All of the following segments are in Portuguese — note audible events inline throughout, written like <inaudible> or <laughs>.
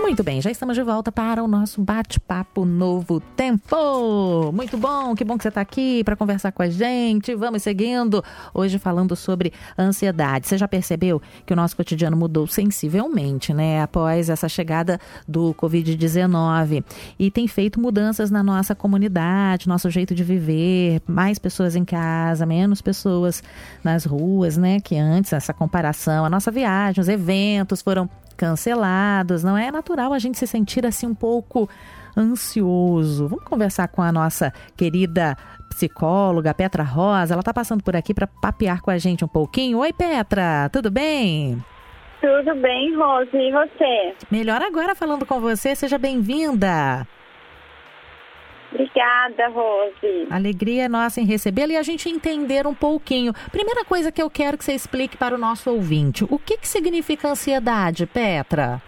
Muito bem, já estamos de volta para o nosso bate-papo Novo Tempo. Muito bom, que bom que você está aqui para conversar com a gente. Vamos seguindo, hoje falando sobre ansiedade. Você já percebeu que o nosso cotidiano mudou sensivelmente, né? Após essa chegada do Covid-19 e tem feito mudanças na nossa comunidade, nosso jeito de viver, mais pessoas em casa, menos pessoas nas ruas, né? Que antes, essa comparação, a nossa viagem, os eventos foram cancelados, não é natural a gente se sentir assim um pouco ansioso. Vamos conversar com a nossa querida psicóloga Petra Rosa. Ela está passando por aqui para papear com a gente um pouquinho. Oi, Petra, tudo bem? Tudo bem, Rose. E você? Melhor agora falando com você. Seja bem-vinda. Obrigada, Rose. Alegria é nossa em recebê-la e a gente entender um pouquinho. Primeira coisa que eu quero que você explique para o nosso ouvinte: o que, que significa ansiedade, Petra?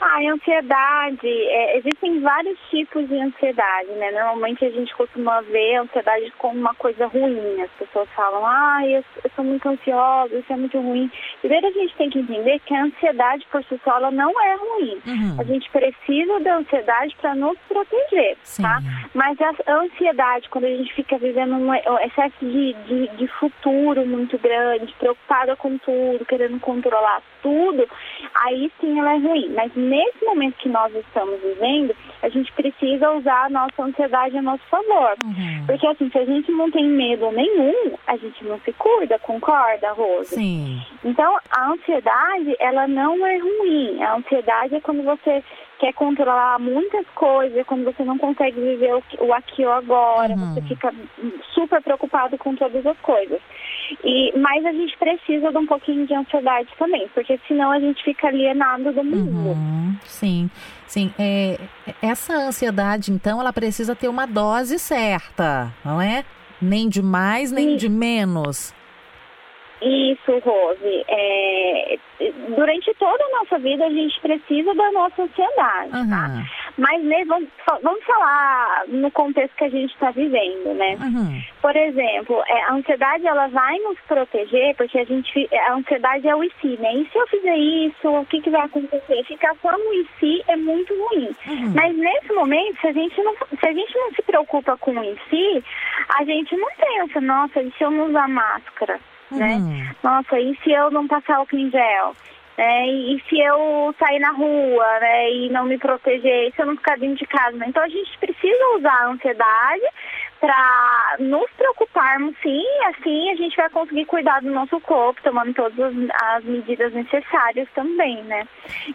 Ah, ansiedade, é, existem vários tipos de ansiedade, né? Normalmente a gente costuma ver a ansiedade como uma coisa ruim. As pessoas falam, ah, eu, eu sou muito ansiosa, isso é muito ruim. Primeiro a gente tem que entender que a ansiedade por si só ela não é ruim. Uhum. A gente precisa da ansiedade para nos proteger, Sim. tá? Mas a ansiedade, quando a gente fica vivendo um excesso de, de, de futuro muito grande, preocupada com tudo, querendo controlar tudo, aí sim ela é ruim. Mas nesse momento que nós estamos vivendo, a gente precisa usar a nossa ansiedade a nosso favor. Uhum. Porque assim, se a gente não tem medo nenhum, a gente não se cuida, concorda, Rosa? Sim. Então, a ansiedade, ela não é ruim. A ansiedade é quando você quer controlar muitas coisas, quando você não consegue viver o, o aqui ou agora, uhum. você fica super preocupado com todas as coisas. E, mas a gente precisa de um pouquinho de ansiedade também, porque senão a gente fica alienado do mundo. Uhum. Sim, sim. É, essa ansiedade, então, ela precisa ter uma dose certa, não é? Nem de mais, nem de menos. Isso, Rose. É, durante toda a nossa vida a gente precisa da nossa ansiedade, uhum. tá? Mas né, vamos, vamos falar no contexto que a gente está vivendo, né? Uhum. Por exemplo, é, a ansiedade ela vai nos proteger porque a gente a ansiedade é o e si, né? E se eu fizer isso, o que, que vai acontecer? Ficar só no e si é muito ruim. Uhum. Mas nesse momento, se a gente não se a gente não se preocupa com o e si, a gente não pensa, nossa, e se eu não usar máscara? Né? Uhum. Nossa, e se eu não passar álcool em gel? É, e se eu sair na rua, né, e não me proteger, se eu não ficar dentro de casa, né? Então a gente precisa usar a ansiedade para nos preocuparmos sim, assim a gente vai conseguir cuidar do nosso corpo, tomando todas as medidas necessárias também, né?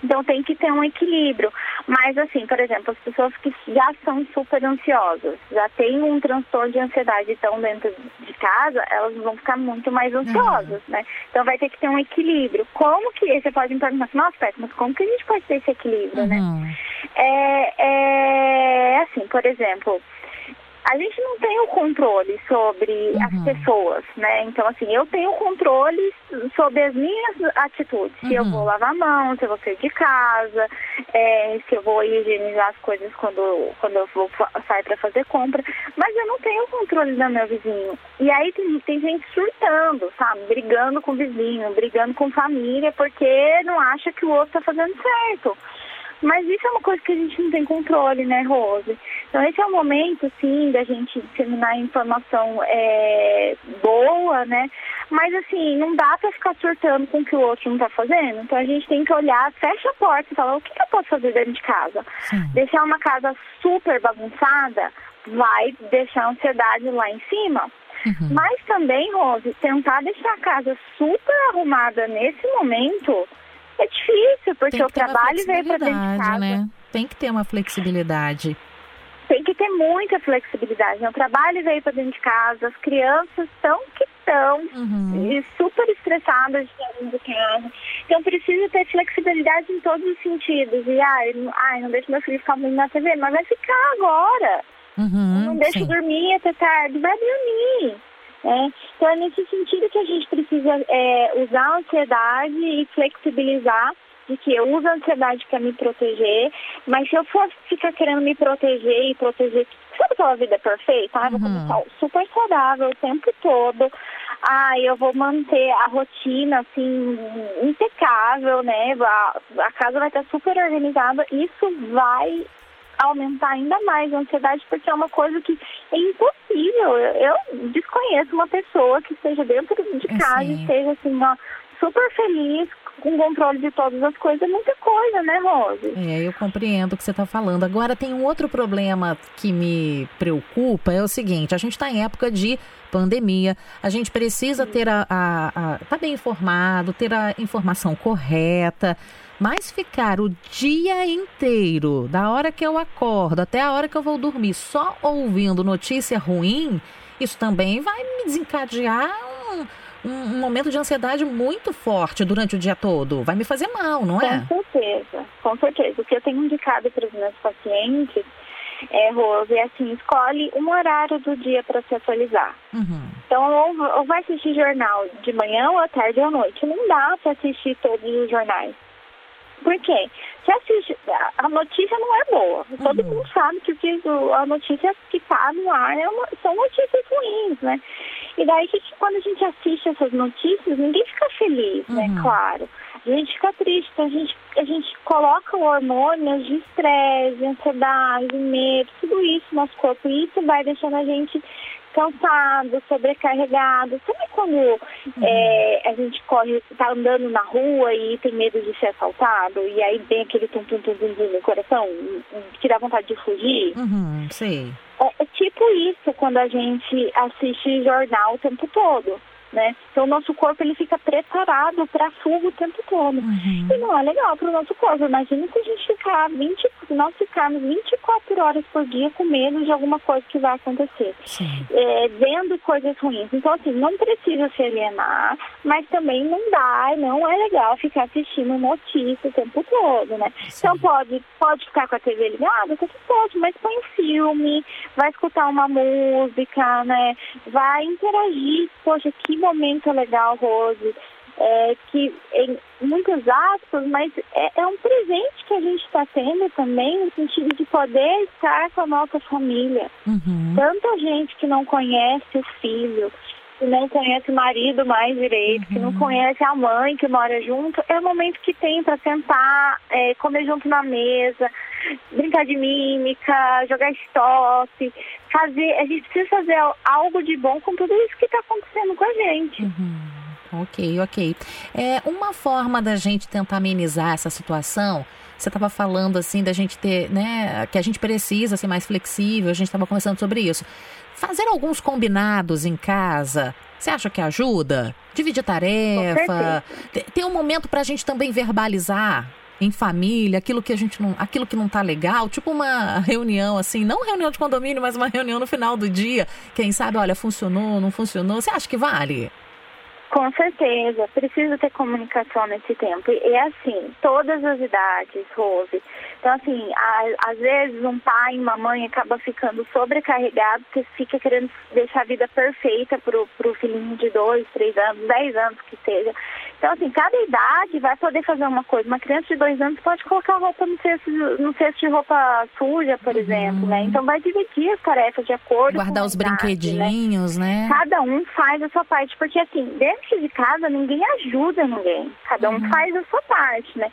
Então tem que ter um equilíbrio. Mas assim, por exemplo, as pessoas que já são super ansiosas, já têm um transtorno de ansiedade estão dentro de casa, elas vão ficar muito mais ansiosas, uhum. né? Então vai ter que ter um equilíbrio. Como que, você pode me perguntar assim, nossa, mas como que a gente pode ter esse equilíbrio, né? uhum. né? É, é assim, por exemplo, a gente não tem o controle sobre uhum. as pessoas, né? Então, assim, eu tenho controle sobre as minhas atitudes. Se eu uhum. vou lavar a mão, se eu vou sair de casa, é, se eu vou higienizar as coisas quando, quando eu vou sair para fazer compra. Mas eu não tenho o controle do meu vizinho. E aí tem, tem gente surtando, sabe? Brigando com o vizinho, brigando com família, porque não acha que o outro tá fazendo certo. Mas isso é uma coisa que a gente não tem controle, né, Rose? Então esse é o momento, sim, da gente disseminar informação é, boa, né? Mas assim, não dá para ficar surtando com o que o outro não tá fazendo. Então a gente tem que olhar, fecha a porta e falar, o que, que eu posso fazer dentro de casa? Sim. Deixar uma casa super bagunçada vai deixar a ansiedade lá em cima. Uhum. Mas também, Rose, tentar deixar a casa super arrumada nesse momento é difícil, porque o trabalho veio para dentro de casa. Né? Tem que ter uma flexibilidade. Tem que ter muita flexibilidade. Né? O trabalho veio para dentro de casa, as crianças estão que estão uhum. super estressadas de dentro do carro. Então precisa ter flexibilidade em todos os sentidos. E ai, ai não deixa meu filho ficar muito na TV, mas vai ficar agora. Uhum, não deixa sim. dormir até tarde, vai dormir. É, então é nesse sentido que a gente precisa é, usar a ansiedade e flexibilizar de que eu uso a ansiedade para me proteger, mas se eu for ficar querendo me proteger e proteger, sabe aquela vida perfeita? Ah, vou uhum. começar super saudável o tempo todo, ah, eu vou manter a rotina assim impecável, né? A, a casa vai estar super organizada. Isso vai aumentar ainda mais a ansiedade, porque é uma coisa que é impossível. Eu, eu desconheço uma pessoa que esteja dentro de é, casa e esteja assim, ó, super feliz com controle de todas as coisas, é muita coisa, né, Rose? É, eu compreendo o que você está falando. Agora, tem um outro problema que me preocupa, é o seguinte, a gente está em época de pandemia, a gente precisa ter a, a, a tá bem informado, ter a informação correta, mas ficar o dia inteiro, da hora que eu acordo até a hora que eu vou dormir, só ouvindo notícia ruim, isso também vai me desencadear um um, momento de ansiedade muito forte durante o dia todo. Vai me fazer mal, não é? Com certeza, com certeza. O que eu tenho indicado para os meus pacientes é, Rose, é assim, escolhe um horário do dia para se atualizar. Uhum. Então, ou, ou vai assistir jornal de manhã, ou à tarde ou à noite. Não dá para assistir todos os jornais. Por quê? Se assiste, a notícia não é boa. Uhum. Todo mundo sabe que a notícia que está no ar é uma, são notícias ruins, né? E daí, quando a gente assiste essas notícias, ninguém fica feliz, né? uhum. né? Claro. A gente fica triste, a gente, a gente coloca hormônios de estresse, de ansiedade, de medo, tudo isso no nosso corpo. E isso vai deixando a gente cansado, sobrecarregado. Sabe quando uhum. é, a gente corre, tá andando na rua e tem medo de ser assaltado? E aí vem aquele tum-tum-tum no coração, que dá vontade de fugir? Uhum, sim. É, é tipo isso quando a gente assiste jornal o tempo todo né? Então o nosso corpo ele fica preparado para fuga o tempo todo. Uhum. E não é legal para o nosso corpo. Imagina se a gente ficar 20, nós ficarmos 24 horas por dia com medo de alguma coisa que vai acontecer. É, vendo coisas ruins. Então, assim, não precisa se alienar, mas também não dá, não é legal ficar assistindo notícias o tempo todo, né? Sim. Então pode, pode ficar com a TV ligada, você pode, mas põe um filme, vai escutar uma música, né? Vai interagir. Poxa, que momento legal, Rose, é, que em muitas aspas, mas é, é um presente que a gente está tendo também no sentido de poder estar com a nossa família. Uhum. Tanta gente que não conhece o filho, que não conhece o marido mais direito, uhum. que não uhum. conhece a mãe que mora junto, é o momento que tem para sentar, é, comer junto na mesa, brincar de mímica, jogar stop, fazer. A gente precisa fazer algo de bom com tudo isso que está acontecendo com a gente. Uhum. Ok, ok. É uma forma da gente tentar amenizar essa situação. Você estava falando assim da gente ter, né, que a gente precisa ser mais flexível. A gente estava conversando sobre isso. Fazer alguns combinados em casa. Você acha que ajuda? Dividir tarefa. Ter um momento para a gente também verbalizar em família, aquilo que a gente não, aquilo que não tá legal, tipo uma reunião assim, não reunião de condomínio, mas uma reunião no final do dia, quem sabe, olha, funcionou, não funcionou, você acha que vale? Com certeza, precisa ter comunicação nesse tempo. E é assim, todas as idades, Rose. Então, assim, a, às vezes um pai, uma mãe acaba ficando sobrecarregado, porque fica querendo deixar a vida perfeita pro, pro filhinho de dois, três anos, dez anos que seja. Então, assim, cada idade vai poder fazer uma coisa. Uma criança de dois anos pode colocar roupa no cesto, no cesto de roupa suja, por uhum. exemplo, né? Então vai dividir as tarefas de acordo Guardar com os idade, né? brinquedinhos, né? né? Cada um faz a sua parte, porque assim, dentro de casa ninguém ajuda ninguém. Cada um uhum. faz a sua parte, né?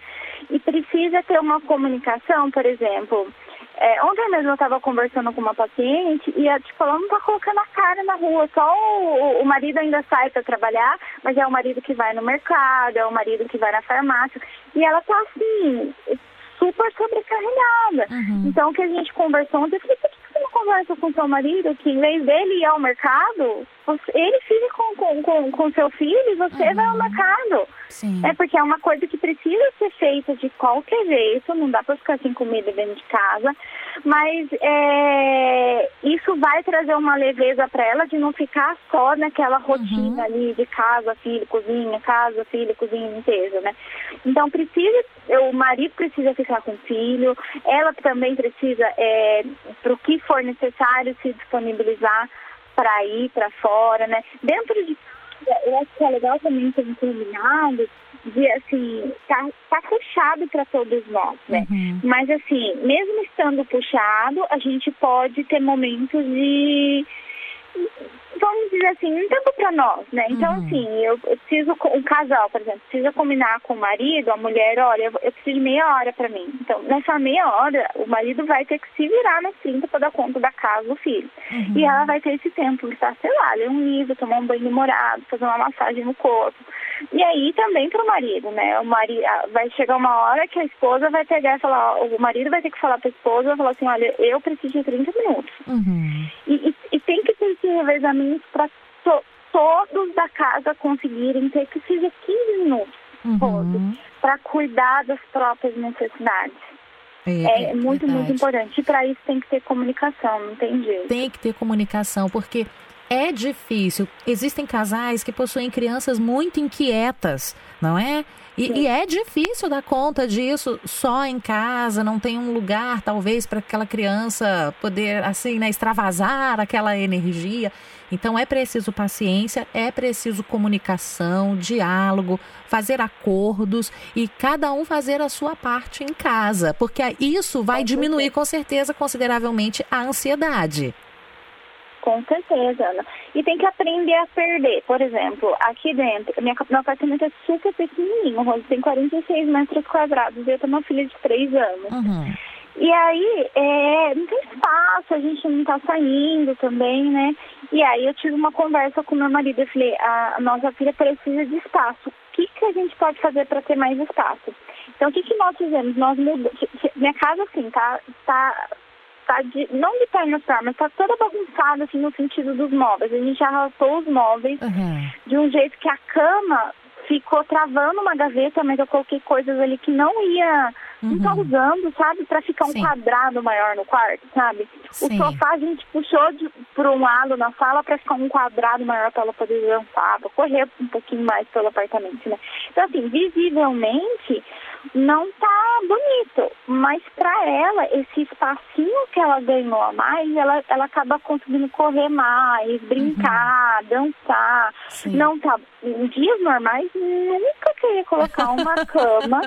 E precisa ter uma comunicação, por exemplo. É, ontem mesmo eu estava conversando com uma paciente e a tipo, ela não está colocando a cara na rua, só o, o marido ainda sai para trabalhar, mas é o marido que vai no mercado, é o marido que vai na farmácia. E ela está assim, super sobrecarregada. Uhum. Então, o que a gente conversou ontem, eu falei, por que você não conversa com seu marido que em vez dele ir ao mercado, ele fica com, com, com, com seu filho e você uhum. vai ao mercado. Sim. É porque é uma coisa que precisa ser feita de qualquer jeito, não dá para ficar sem comida dentro de casa, mas é, isso vai trazer uma leveza para ela de não ficar só naquela rotina uhum. ali de casa, filho, cozinha, casa, filho, cozinha, limpeza, né? Então precisa, o marido precisa ficar com o filho, ela também precisa, é, para o que for necessário, se disponibilizar para ir para fora, né? Dentro de eu acho que é legal também ter um combinado de assim, tá, tá puxado para todos nós, né? Uhum. Mas assim, mesmo estando puxado, a gente pode ter momentos de vamos dizer assim, um tempo para nós, né? Então, uhum. assim, eu, eu, preciso, um casal, por exemplo, precisa combinar com o marido, a mulher, olha, eu, eu preciso de meia hora para mim. Então, nessa meia hora, o marido vai ter que se virar nos 30 para dar conta da casa do filho. Uhum. E ela vai ter esse tempo para, sei lá, ler um livro, tomar um banho demorado, fazer uma massagem no corpo. E aí também para o marido, né? O marido vai chegar uma hora que a esposa vai pegar e falar, o marido vai ter que falar para a esposa, falar assim, olha, eu preciso de 30 minutos. Uhum. E, e, e, tem que esse revezamento para to, todos da casa conseguirem ter que seja 15 minutos uhum. para cuidar das próprias necessidades. É, é muito, verdade. muito importante. E para isso tem que ter comunicação, não tem jeito. Tem que ter comunicação, porque é difícil. Existem casais que possuem crianças muito inquietas, não é? E, e, é difícil dar conta disso só em casa, não tem um lugar, talvez, para aquela criança poder, assim, né, extravasar aquela energia. Então é preciso paciência, é preciso comunicação, diálogo, fazer acordos e cada um fazer a sua parte em casa, porque isso vai diminuir com certeza consideravelmente a ansiedade. Com certeza, Ana. E tem que aprender a perder. Por exemplo, aqui dentro, minha, meu apartamento é super pequenininho, o tem 46 metros quadrados e eu tenho uma filha de 3 anos. Uhum. E aí, é, não tem espaço, a gente não tá saindo também, né? E aí eu tive uma conversa com meu marido, eu falei, a nossa filha precisa de espaço. O que, que a gente pode fazer para ter mais espaço? Então, o que, que nós fizemos? Nós mudamos. Minha casa, assim, tá, tá tá de, não de pernas para, mas tá toda bagunçada, assim, no sentido dos móveis. A gente arrastou os móveis uhum. de um jeito que a cama ficou travando uma gaveta, mas eu coloquei coisas ali que não ia, uhum. não tá usando, sabe? Para ficar um Sim. quadrado maior no quarto, sabe? Sim. O sofá a gente puxou de, por um lado na sala para ficar um quadrado maior para ela poder dançar, pra correr um pouquinho mais pelo apartamento, né? Então, assim, visivelmente não tá bonito, mas para ela, esse espacinho que ela ganhou a mais, ela, ela acaba conseguindo correr mais, brincar, uhum. dançar. Sim. Não tá. Em dias normais, nunca queria colocar uma <laughs> cama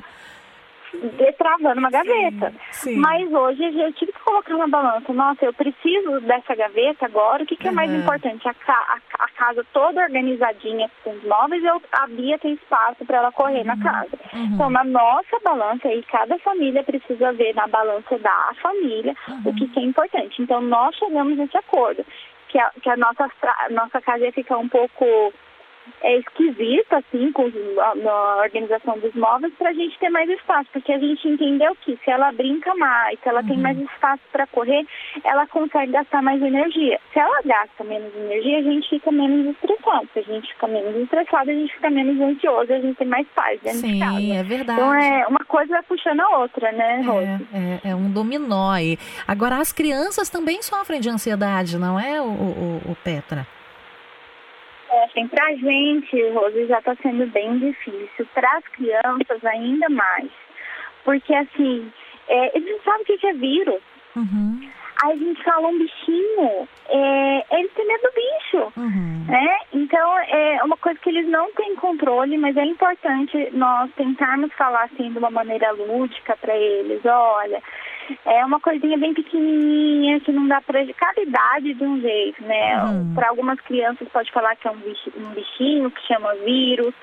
travando uma gaveta. Sim, sim. Mas hoje eu tive que colocar na balança. Nossa, eu preciso dessa gaveta agora. O que, que é mais importante? A, a, a, casa toda organizadinha com os móveis, eu, a Bia tem espaço para ela correr uhum. na casa. Uhum. Então, na nossa balança, aí cada família precisa ver na balança da família uhum. o que, que é importante. Então, nós chegamos nesse acordo. Que a, que a nossa, nossa casa ia ficar um pouco é esquisita, assim, com a, organização dos móveis, para a gente ter mais espaço, porque a gente entendeu que se ela brinca mais, se ela uhum. tem mais espaço para correr, ela consegue gastar mais energia. Se ela gasta menos energia, a gente fica menos estressado. Se a gente fica menos estressado, a gente fica menos ansioso, a gente tem mais paz dentro Sim, de casa. Sim, é verdade. Então, é, uma coisa vai puxando a outra, né, Rose? É, é, é um dominó aí. Agora, as crianças também sofrem de ansiedade, não é, o, o, o Petra? Assim, para a gente, Rose, já está sendo bem difícil. Para as crianças, ainda mais. Porque, assim, é, eles não sabem o que é vírus. Uhum. Aí a gente fala um bichinho, é, eles têm medo do bicho, uhum. né? Então, é uma coisa que eles não têm controle, mas é importante nós tentarmos falar, assim, de uma maneira lúdica para eles. Olha, é uma coisinha bem pequenininha que não dá para cada idade de um jeito, né? Uhum. Para algumas crianças pode falar que é um, um bichinho que chama vírus,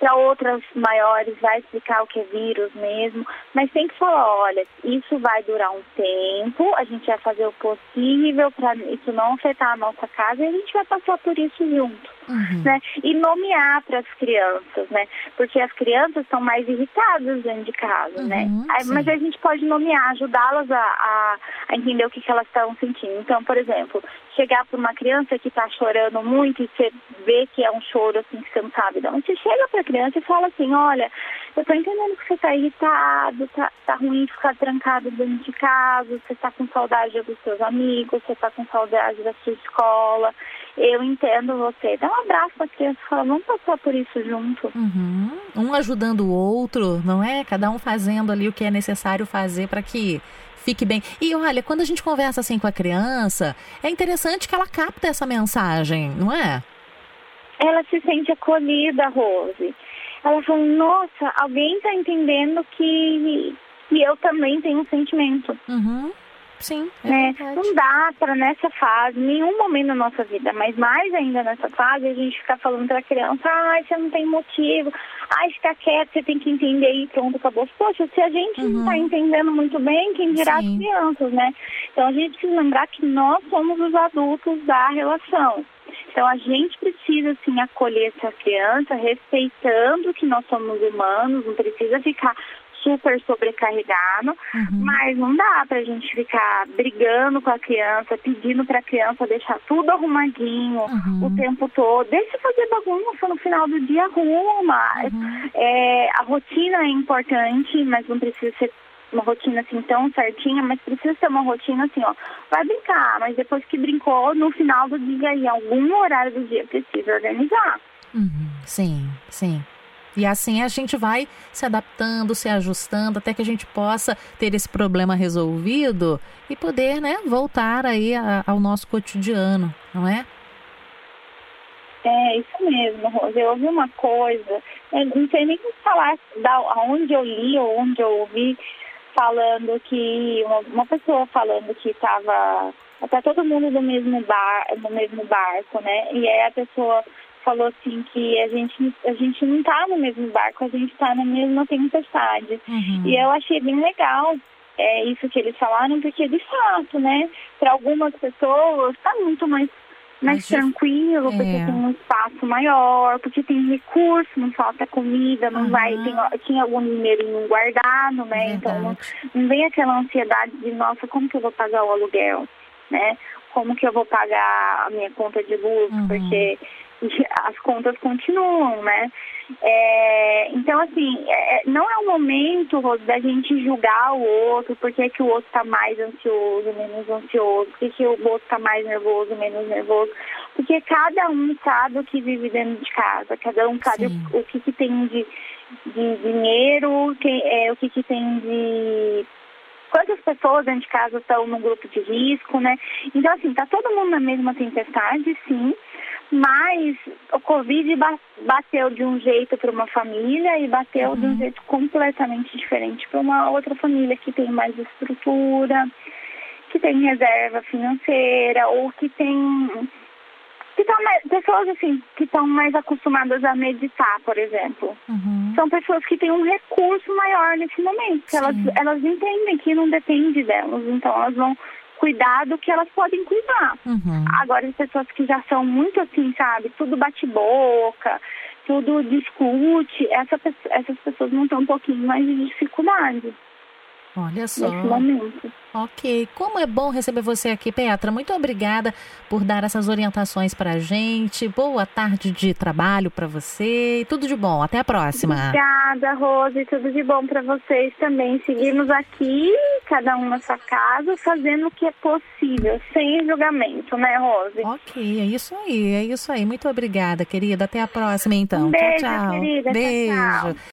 para outras maiores vai explicar o que é vírus mesmo, mas tem que falar, olha, isso vai durar um tempo, a gente vai fazer o possível para isso não afetar a nossa casa e a gente vai passar por isso junto. Uhum. Né? E nomear para as crianças, né? Porque as crianças estão mais irritadas dentro de casa, né? uhum, né? Aí, mas a gente pode nomear, ajudá-las a, a, a, entender o que, que elas estão sentindo. Então, por exemplo, chegar para uma criança que está chorando muito e você vê que é um choro assim que você não sabe. Então, você chega para a criança e fala assim, olha, eu estou entendendo que você está irritado, tá, tá ruim ficar trancado dentro de casa, você está com saudade dos seus amigos, você está com saudade da sua escola eu entendo você. Dá um abraço para a criança e fala, vamos passar por isso junto. Uhum. Um ajudando o outro, não é? Cada um fazendo ali o que é necessário fazer para que fique bem. E olha, quando a gente conversa assim com a criança, é interessante que ela capta essa mensagem, não é? Ela se sente acolhida, Rose. Ela fala, nossa, alguém está entendendo que, que eu também tenho um sentimento. Uhum. Sim. É né? Não dá para nessa fase, nenhum momento da nossa vida, mas mais ainda nessa fase, a gente ficar falando para a criança, ai, você não tem motivo, ai, fica quieto, você tem que entender e pronto, acabou. Poxa, se a gente uhum. não está entendendo muito bem, quem dirá as crianças, né? Então a gente precisa lembrar que nós somos os adultos da relação. Então a gente precisa sim acolher essa criança, respeitando que nós somos humanos, não precisa ficar super sobrecarregado, uhum. mas não dá pra gente ficar brigando com a criança, pedindo pra criança deixar tudo arrumadinho uhum. o tempo todo. Deixa fazer bagunça no final do dia, arruma. Uhum. É, a rotina é importante, mas não precisa ser uma rotina assim tão certinha, mas precisa ser uma rotina assim, ó. Vai brincar, mas depois que brincou, no final do dia, em algum horário do dia, precisa organizar. Uhum. Sim, sim. E assim a gente vai se adaptando, se ajustando, até que a gente possa ter esse problema resolvido e poder, né, voltar aí a, ao nosso cotidiano, não é? É, isso mesmo, Rosa. Eu ouvi uma coisa, não sei nem falar da, aonde eu li ou onde eu ouvi, falando que, uma, uma pessoa falando que estava até todo mundo no mesmo bar, no mesmo barco, né? E aí a pessoa falou assim que a gente, a gente não está no mesmo barco, a gente está na mesma tempestade. Uhum. E eu achei bem legal é, isso que eles falaram, porque de fato, né, para algumas pessoas está muito mais, mais tranquilo, é. porque tem um espaço maior, porque tem recurso, não falta comida, não uhum. vai, tem, tinha algum dinheirinho guardado, né? Então não, não vem aquela ansiedade de, nossa, como que eu vou pagar o aluguel, né? Como que eu vou pagar a minha conta de luz, uhum. porque as contas continuam, né? É, então, assim, é, não é o momento, Rose, da gente julgar o outro, porque que o outro está mais ansioso, menos ansioso, porque que o outro está mais nervoso, menos nervoso, porque cada um sabe o que vive dentro de casa, cada um sabe o, o, que, que tem de, de dinheiro, que, é, o que, que tem de quantas pessoas dentro de casa estão no grupo de risco, né? Então, assim, tá todo mundo na mesma tempestade, sim, mas o Covid bateu de um jeito para uma família e bateu uhum. de um uhum. jeito completamente diferente para uma outra família que tem mais estrutura, que tem reserva financeira ou que tem que tá mais, pessoas assim que estão mais acostumadas a meditar, por exemplo. Uhum. São pessoas que têm um recurso maior nesse momento. Elas, elas entendem que não depende delas, então elas vão cuidar do que elas podem cuidar. Uhum. Agora, as pessoas que já são muito assim, sabe, tudo bate-boca, tudo discute, essa, essas pessoas vão ter um pouquinho mais de dificuldade. Olha só. Nesse momento. Ok. Como é bom receber você aqui, Petra. Muito obrigada por dar essas orientações para a gente. Boa tarde de trabalho para você. Tudo de bom. Até a próxima. Obrigada, Rose. Tudo de bom para vocês também. Seguimos aqui, cada um na sua casa, fazendo o que é possível, sem julgamento, né, Rose? Ok. É isso aí. É isso aí. Muito obrigada, querida. Até a próxima, então. Um beijo, tchau, tchau. Querida, Beijo. Tchau, tchau.